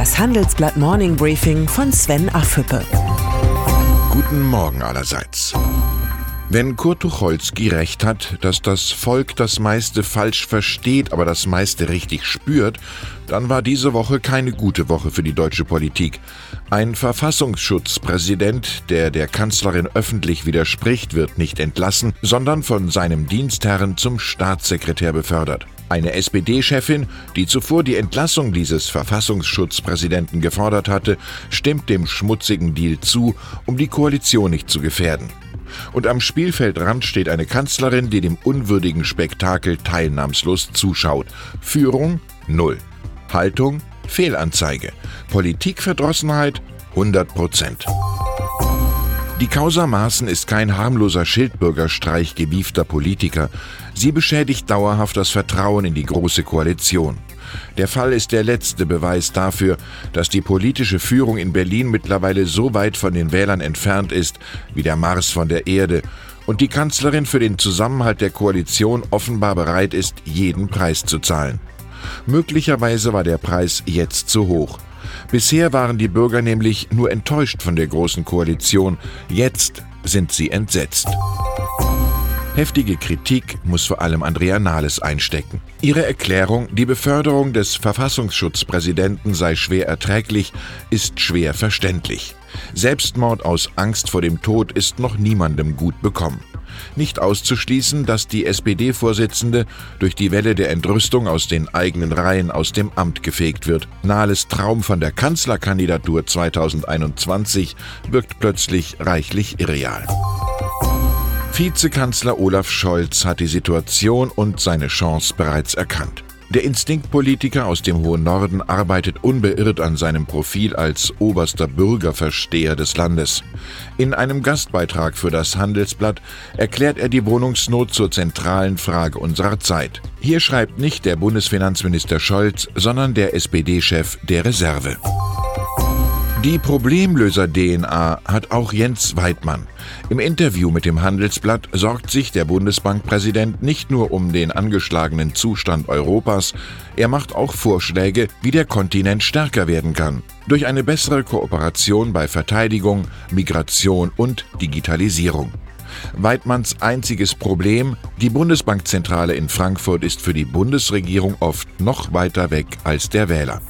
Das Handelsblatt Morning Briefing von Sven Affüppe. Guten Morgen allerseits. Wenn Kurt Tucholsky recht hat, dass das Volk das meiste falsch versteht, aber das meiste richtig spürt, dann war diese Woche keine gute Woche für die deutsche Politik. Ein Verfassungsschutzpräsident, der der Kanzlerin öffentlich widerspricht, wird nicht entlassen, sondern von seinem Dienstherrn zum Staatssekretär befördert. Eine SPD-Chefin, die zuvor die Entlassung dieses Verfassungsschutzpräsidenten gefordert hatte, stimmt dem schmutzigen Deal zu, um die Koalition nicht zu gefährden. Und am Spielfeldrand steht eine Kanzlerin, die dem unwürdigen Spektakel teilnahmslos zuschaut. Führung null. Haltung Fehlanzeige. Politikverdrossenheit 100 Prozent. Die Causa Maaßen ist kein harmloser Schildbürgerstreich gewiefter Politiker. Sie beschädigt dauerhaft das Vertrauen in die Große Koalition. Der Fall ist der letzte Beweis dafür, dass die politische Führung in Berlin mittlerweile so weit von den Wählern entfernt ist wie der Mars von der Erde und die Kanzlerin für den Zusammenhalt der Koalition offenbar bereit ist, jeden Preis zu zahlen. Möglicherweise war der Preis jetzt zu hoch. Bisher waren die Bürger nämlich nur enttäuscht von der Großen Koalition, jetzt sind sie entsetzt. Heftige Kritik muss vor allem Andrea Nahles einstecken. Ihre Erklärung, die Beförderung des Verfassungsschutzpräsidenten sei schwer erträglich, ist schwer verständlich. Selbstmord aus Angst vor dem Tod ist noch niemandem gut bekommen. Nicht auszuschließen, dass die SPD-Vorsitzende durch die Welle der Entrüstung aus den eigenen Reihen aus dem Amt gefegt wird. Nahles Traum von der Kanzlerkandidatur 2021 wirkt plötzlich reichlich irreal. Vizekanzler Olaf Scholz hat die Situation und seine Chance bereits erkannt. Der Instinktpolitiker aus dem hohen Norden arbeitet unbeirrt an seinem Profil als oberster Bürgerversteher des Landes. In einem Gastbeitrag für das Handelsblatt erklärt er die Wohnungsnot zur zentralen Frage unserer Zeit. Hier schreibt nicht der Bundesfinanzminister Scholz, sondern der SPD-Chef der Reserve. Die Problemlöser-DNA hat auch Jens Weidmann. Im Interview mit dem Handelsblatt sorgt sich der Bundesbankpräsident nicht nur um den angeschlagenen Zustand Europas, er macht auch Vorschläge, wie der Kontinent stärker werden kann. Durch eine bessere Kooperation bei Verteidigung, Migration und Digitalisierung. Weidmanns einziges Problem, die Bundesbankzentrale in Frankfurt ist für die Bundesregierung oft noch weiter weg als der Wähler.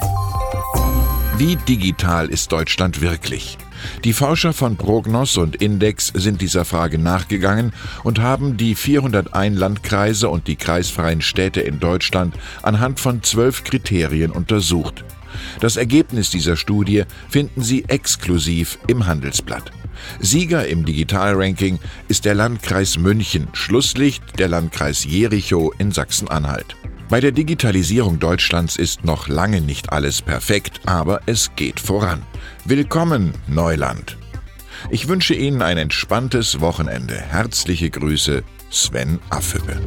Wie digital ist Deutschland wirklich? Die Forscher von Prognos und Index sind dieser Frage nachgegangen und haben die 401 Landkreise und die kreisfreien Städte in Deutschland anhand von zwölf Kriterien untersucht. Das Ergebnis dieser Studie finden Sie exklusiv im Handelsblatt. Sieger im Digitalranking ist der Landkreis München, Schlusslicht der Landkreis Jerichow in Sachsen-Anhalt. Bei der Digitalisierung Deutschlands ist noch lange nicht alles perfekt, aber es geht voran. Willkommen, Neuland. Ich wünsche Ihnen ein entspanntes Wochenende. Herzliche Grüße, Sven Affüppe.